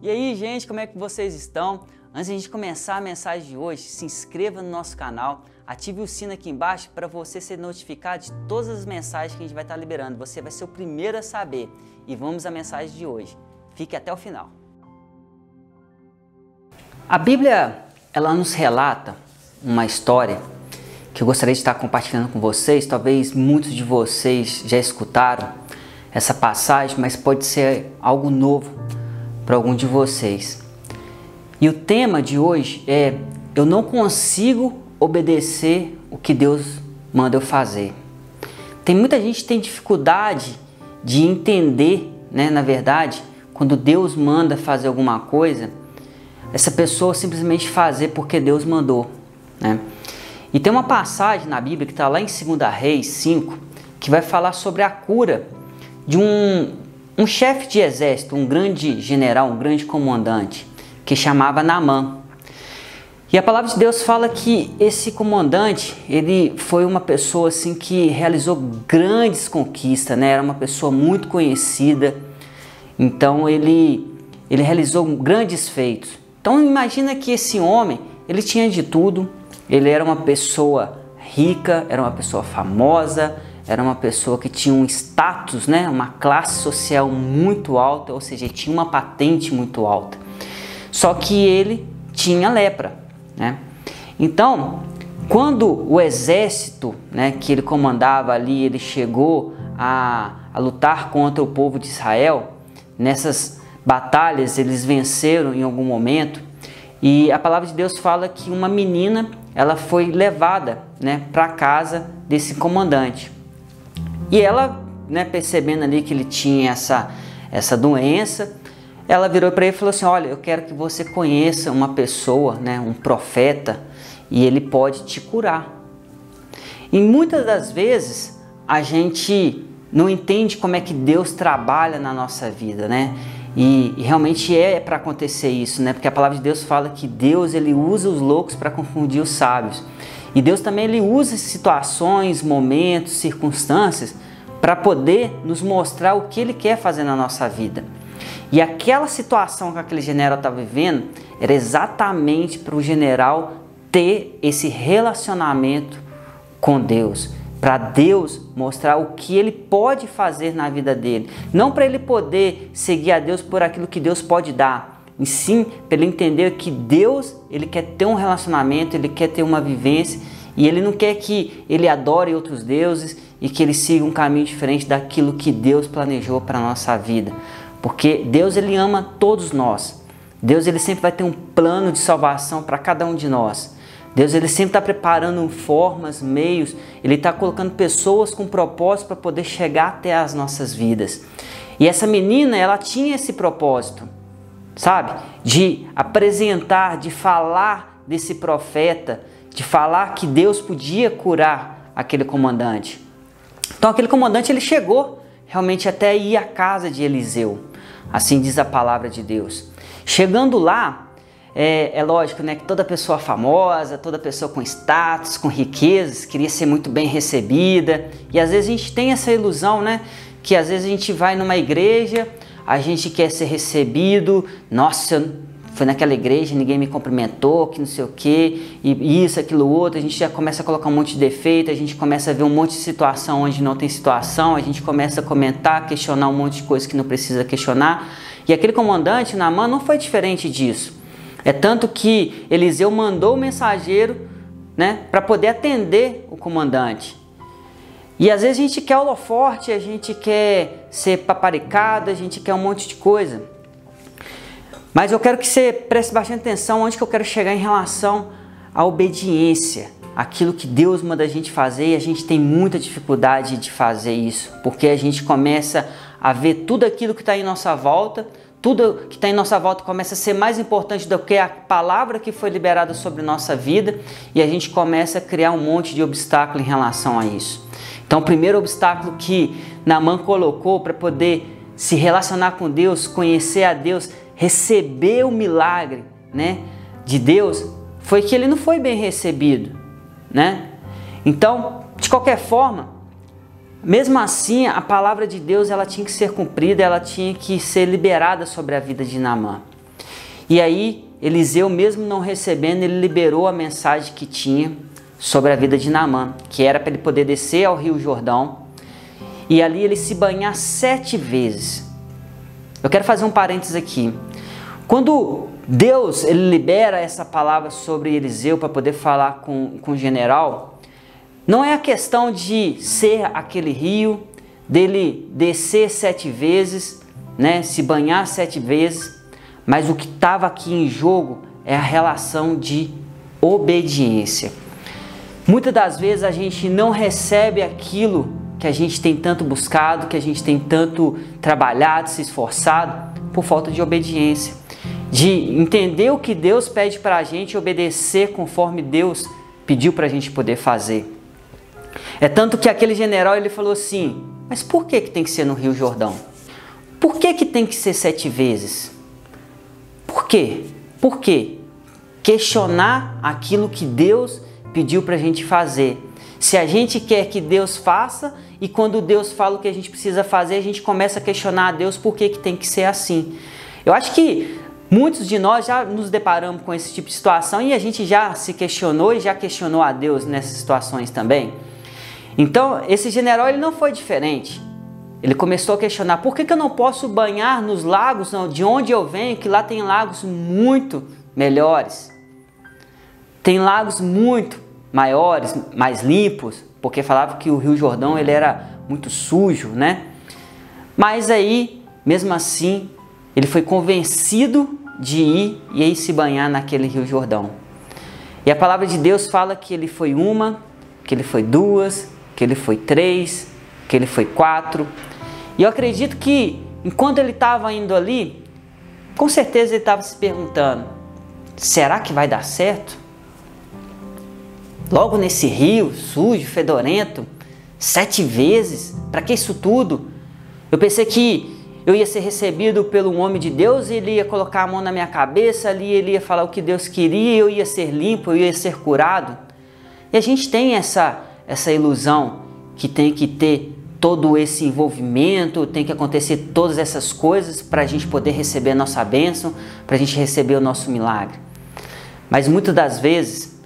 E aí, gente, como é que vocês estão? Antes de a gente começar a mensagem de hoje, se inscreva no nosso canal, ative o sino aqui embaixo para você ser notificado de todas as mensagens que a gente vai estar liberando. Você vai ser o primeiro a saber. E vamos à mensagem de hoje. Fique até o final. A Bíblia, ela nos relata uma história que eu gostaria de estar compartilhando com vocês. Talvez muitos de vocês já escutaram essa passagem, mas pode ser algo novo para algum de vocês. E o tema de hoje é: eu não consigo obedecer o que Deus manda eu fazer. Tem muita gente que tem dificuldade de entender, né, na verdade, quando Deus manda fazer alguma coisa, essa pessoa simplesmente fazer porque Deus mandou, né? E tem uma passagem na Bíblia que está lá em 2 Reis 5 que vai falar sobre a cura de um, um chefe de exército, um grande general, um grande comandante, que chamava Naamã. E a palavra de Deus fala que esse comandante, ele foi uma pessoa assim que realizou grandes conquistas, né? Era uma pessoa muito conhecida. Então ele ele realizou grandes feitos. Então imagina que esse homem, ele tinha de tudo, ele era uma pessoa rica, era uma pessoa famosa, era uma pessoa que tinha um status, né, uma classe social muito alta, ou seja, tinha uma patente muito alta. Só que ele tinha lepra, né? Então, quando o exército, né, que ele comandava ali, ele chegou a, a lutar contra o povo de Israel, nessas batalhas eles venceram em algum momento, e a palavra de Deus fala que uma menina ela foi levada né, para casa desse comandante. E ela, né, percebendo ali que ele tinha essa, essa doença, ela virou para ele e falou assim: Olha, eu quero que você conheça uma pessoa, né, um profeta, e ele pode te curar. E muitas das vezes a gente não entende como é que Deus trabalha na nossa vida, né? E, e realmente é para acontecer isso, né? Porque a palavra de Deus fala que Deus ele usa os loucos para confundir os sábios. E Deus também ele usa situações, momentos, circunstâncias para poder nos mostrar o que ele quer fazer na nossa vida. E aquela situação que aquele general estava vivendo era exatamente para o general ter esse relacionamento com Deus. Para Deus mostrar o que ele pode fazer na vida dele, não para ele poder seguir a Deus por aquilo que Deus pode dar, e sim ele entender que Deus ele quer ter um relacionamento, ele quer ter uma vivência e ele não quer que ele adore outros deuses e que ele siga um caminho diferente daquilo que Deus planejou para a nossa vida, porque Deus ele ama todos nós. Deus ele sempre vai ter um plano de salvação para cada um de nós. Deus ele sempre está preparando formas, meios, ele está colocando pessoas com propósito para poder chegar até as nossas vidas. E essa menina, ela tinha esse propósito, sabe? De apresentar, de falar desse profeta, de falar que Deus podia curar aquele comandante. Então aquele comandante ele chegou realmente até ir à casa de Eliseu, assim diz a palavra de Deus. Chegando lá, é, é, lógico né, que toda pessoa famosa, toda pessoa com status, com riquezas, queria ser muito bem recebida. E às vezes a gente tem essa ilusão, né? Que às vezes a gente vai numa igreja, a gente quer ser recebido, nossa, foi naquela igreja, ninguém me cumprimentou, que não sei o que, e isso, aquilo, outro, a gente já começa a colocar um monte de defeito, a gente começa a ver um monte de situação onde não tem situação, a gente começa a comentar, questionar um monte de coisa que não precisa questionar. E aquele comandante, Naaman, não foi diferente disso. É tanto que Eliseu mandou o mensageiro né, para poder atender o comandante. E às vezes a gente quer holoforte, a gente quer ser paparicado, a gente quer um monte de coisa. Mas eu quero que você preste bastante atenção onde que eu quero chegar em relação à obediência, aquilo que Deus manda a gente fazer e a gente tem muita dificuldade de fazer isso, porque a gente começa a ver tudo aquilo que está em nossa volta, tudo que está em nossa volta começa a ser mais importante do que a palavra que foi liberada sobre nossa vida e a gente começa a criar um monte de obstáculo em relação a isso. Então, o primeiro obstáculo que Naaman colocou para poder se relacionar com Deus, conhecer a Deus, receber o milagre né, de Deus, foi que ele não foi bem recebido. Né? Então, de qualquer forma, mesmo assim, a palavra de Deus ela tinha que ser cumprida, ela tinha que ser liberada sobre a vida de Naamã. E aí, Eliseu, mesmo não recebendo, ele liberou a mensagem que tinha sobre a vida de Naamã, que era para ele poder descer ao Rio Jordão e ali ele se banhar sete vezes. Eu quero fazer um parênteses aqui. Quando Deus ele libera essa palavra sobre Eliseu para poder falar com, com o general, não é a questão de ser aquele rio, dele descer sete vezes, né, se banhar sete vezes, mas o que estava aqui em jogo é a relação de obediência. Muitas das vezes a gente não recebe aquilo que a gente tem tanto buscado, que a gente tem tanto trabalhado, se esforçado, por falta de obediência. De entender o que Deus pede para a gente e obedecer conforme Deus pediu para a gente poder fazer. É tanto que aquele general ele falou assim: Mas por que, que tem que ser no Rio Jordão? Por que, que tem que ser sete vezes? Por quê? Por quê? Questionar aquilo que Deus pediu para a gente fazer. Se a gente quer que Deus faça e quando Deus fala o que a gente precisa fazer, a gente começa a questionar a Deus por que, que tem que ser assim. Eu acho que muitos de nós já nos deparamos com esse tipo de situação e a gente já se questionou e já questionou a Deus nessas situações também. Então, esse general ele não foi diferente. Ele começou a questionar por que, que eu não posso banhar nos lagos de onde eu venho, que lá tem lagos muito melhores. Tem lagos muito maiores, mais limpos, porque falava que o Rio Jordão ele era muito sujo, né? Mas aí, mesmo assim, ele foi convencido de ir e aí se banhar naquele Rio Jordão. E a palavra de Deus fala que ele foi uma, que ele foi duas, que ele foi três, que ele foi quatro. E eu acredito que enquanto ele estava indo ali, com certeza ele estava se perguntando: será que vai dar certo? Logo nesse rio sujo, fedorento, sete vezes. Para que isso tudo? Eu pensei que eu ia ser recebido pelo homem de Deus e ele ia colocar a mão na minha cabeça, ali ele ia falar o que Deus queria, eu ia ser limpo, eu ia ser curado. E a gente tem essa essa ilusão que tem que ter todo esse envolvimento, tem que acontecer todas essas coisas para a gente poder receber a nossa bênção, para a gente receber o nosso milagre. Mas muitas das vezes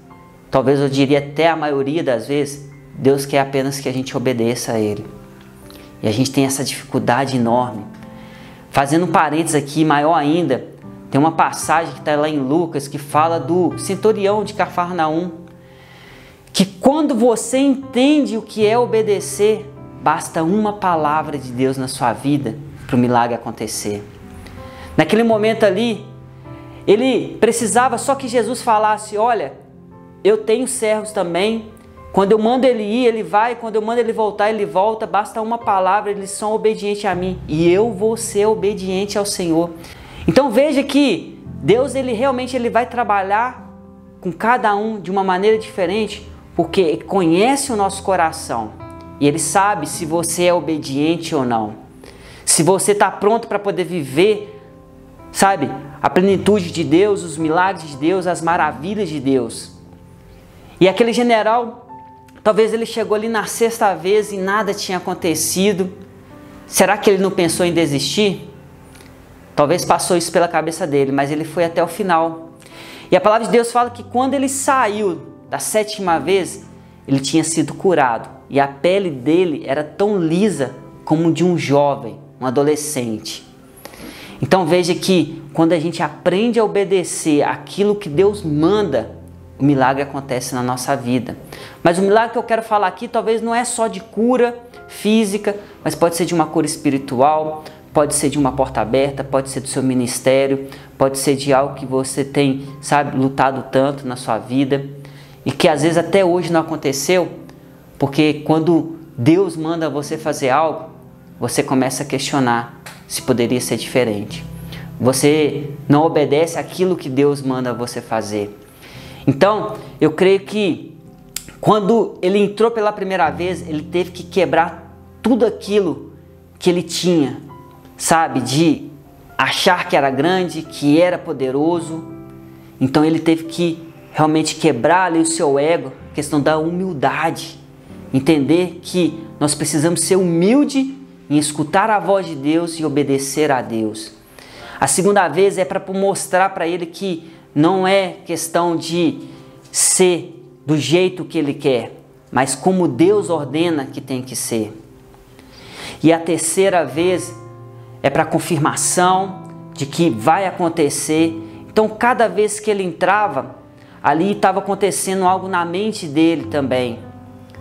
Talvez eu diria até a maioria das vezes, Deus quer apenas que a gente obedeça a Ele. E a gente tem essa dificuldade enorme. Fazendo um parênteses aqui, maior ainda, tem uma passagem que está lá em Lucas que fala do centurião de Cafarnaum. Que quando você entende o que é obedecer, basta uma palavra de Deus na sua vida para o milagre acontecer. Naquele momento ali, ele precisava só que Jesus falasse: Olha, eu tenho servos também. Quando eu mando ele ir, ele vai. Quando eu mando ele voltar, ele volta. Basta uma palavra, eles são obedientes a mim. E eu vou ser obediente ao Senhor. Então veja que Deus ele realmente ele vai trabalhar com cada um de uma maneira diferente, porque conhece o nosso coração e ele sabe se você é obediente ou não. Se você está pronto para poder viver, sabe, a plenitude de Deus, os milagres de Deus, as maravilhas de Deus. E aquele general, talvez ele chegou ali na sexta vez e nada tinha acontecido. Será que ele não pensou em desistir? Talvez passou isso pela cabeça dele, mas ele foi até o final. E a palavra de Deus fala que quando ele saiu da sétima vez, ele tinha sido curado e a pele dele era tão lisa como de um jovem, um adolescente. Então veja que quando a gente aprende a obedecer aquilo que Deus manda, o milagre acontece na nossa vida. Mas o milagre que eu quero falar aqui talvez não é só de cura física, mas pode ser de uma cura espiritual, pode ser de uma porta aberta, pode ser do seu ministério, pode ser de algo que você tem, sabe, lutado tanto na sua vida e que às vezes até hoje não aconteceu, porque quando Deus manda você fazer algo, você começa a questionar se poderia ser diferente. Você não obedece aquilo que Deus manda você fazer. Então, eu creio que quando ele entrou pela primeira vez, ele teve que quebrar tudo aquilo que ele tinha, sabe? De achar que era grande, que era poderoso. Então ele teve que realmente quebrar ali o seu ego, questão da humildade. Entender que nós precisamos ser humilde em escutar a voz de Deus e obedecer a Deus. A segunda vez é para mostrar para ele que não é questão de ser do jeito que ele quer, mas como Deus ordena que tem que ser. E a terceira vez é para confirmação de que vai acontecer. Então, cada vez que ele entrava, ali estava acontecendo algo na mente dele também.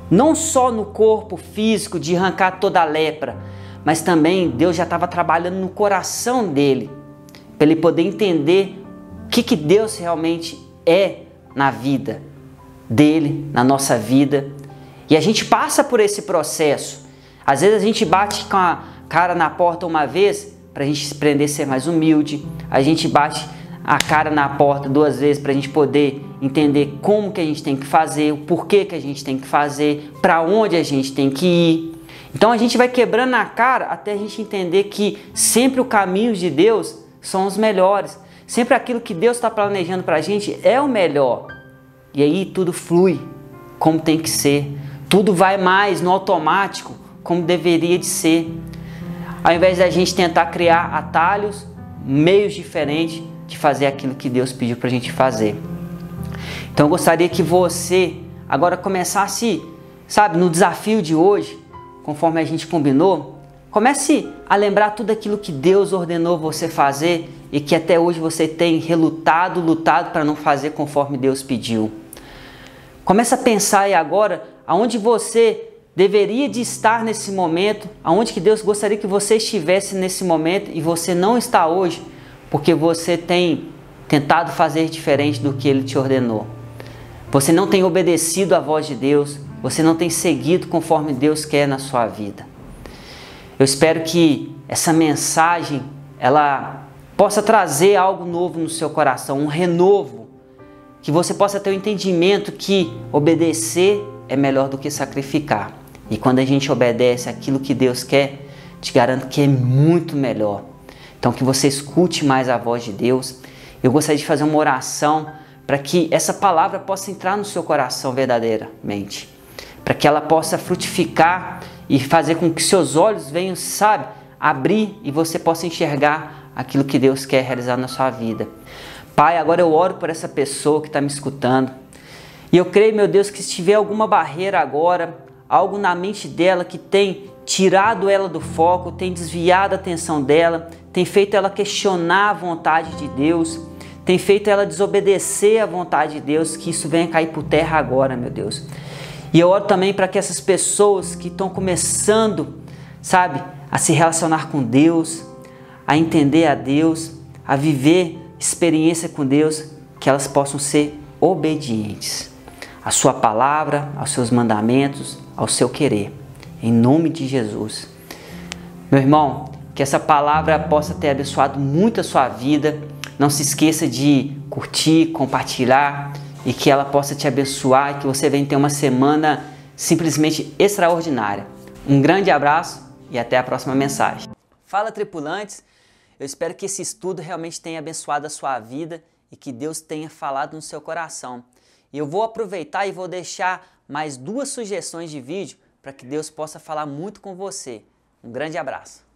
Não só no corpo físico de arrancar toda a lepra, mas também Deus já estava trabalhando no coração dele, para ele poder entender que, que Deus realmente é na vida dele, na nossa vida. E a gente passa por esse processo. Às vezes a gente bate com a cara na porta uma vez para a gente se aprender a ser mais humilde. A gente bate a cara na porta duas vezes para a gente poder entender como que a gente tem que fazer, o porquê que a gente tem que fazer, para onde a gente tem que ir. Então a gente vai quebrando a cara até a gente entender que sempre o caminho de Deus são os melhores. Sempre aquilo que Deus está planejando para a gente é o melhor. E aí tudo flui como tem que ser. Tudo vai mais no automático como deveria de ser. Ao invés da gente tentar criar atalhos, meios diferentes de fazer aquilo que Deus pediu para a gente fazer. Então eu gostaria que você agora começasse, sabe, no desafio de hoje, conforme a gente combinou, comece a lembrar tudo aquilo que Deus ordenou você fazer e que até hoje você tem relutado, lutado para não fazer conforme Deus pediu. Comece a pensar aí agora aonde você deveria de estar nesse momento, aonde que Deus gostaria que você estivesse nesse momento e você não está hoje, porque você tem tentado fazer diferente do que ele te ordenou. Você não tem obedecido à voz de Deus, você não tem seguido conforme Deus quer na sua vida. Eu espero que essa mensagem ela possa trazer algo novo no seu coração, um renovo, que você possa ter o um entendimento que obedecer é melhor do que sacrificar. E quando a gente obedece aquilo que Deus quer, te garanto que é muito melhor. Então que você escute mais a voz de Deus. Eu gostaria de fazer uma oração para que essa palavra possa entrar no seu coração verdadeiramente, para que ela possa frutificar e fazer com que seus olhos venham, sabe, abrir e você possa enxergar aquilo que Deus quer realizar na sua vida. Pai, agora eu oro por essa pessoa que está me escutando. E eu creio, meu Deus, que se tiver alguma barreira agora, algo na mente dela que tem tirado ela do foco, tem desviado a atenção dela, tem feito ela questionar a vontade de Deus, tem feito ela desobedecer à vontade de Deus, que isso venha cair por terra agora, meu Deus. E eu oro também para que essas pessoas que estão começando, sabe, a se relacionar com Deus, a entender a Deus, a viver experiência com Deus, que elas possam ser obedientes à sua palavra, aos seus mandamentos, ao seu querer. Em nome de Jesus. Meu irmão, que essa palavra possa ter abençoado muito a sua vida. Não se esqueça de curtir, compartilhar e que ela possa te abençoar e que você venha ter uma semana simplesmente extraordinária. Um grande abraço e até a próxima mensagem. Fala tripulantes, eu espero que esse estudo realmente tenha abençoado a sua vida e que Deus tenha falado no seu coração. E eu vou aproveitar e vou deixar mais duas sugestões de vídeo para que Deus possa falar muito com você. Um grande abraço.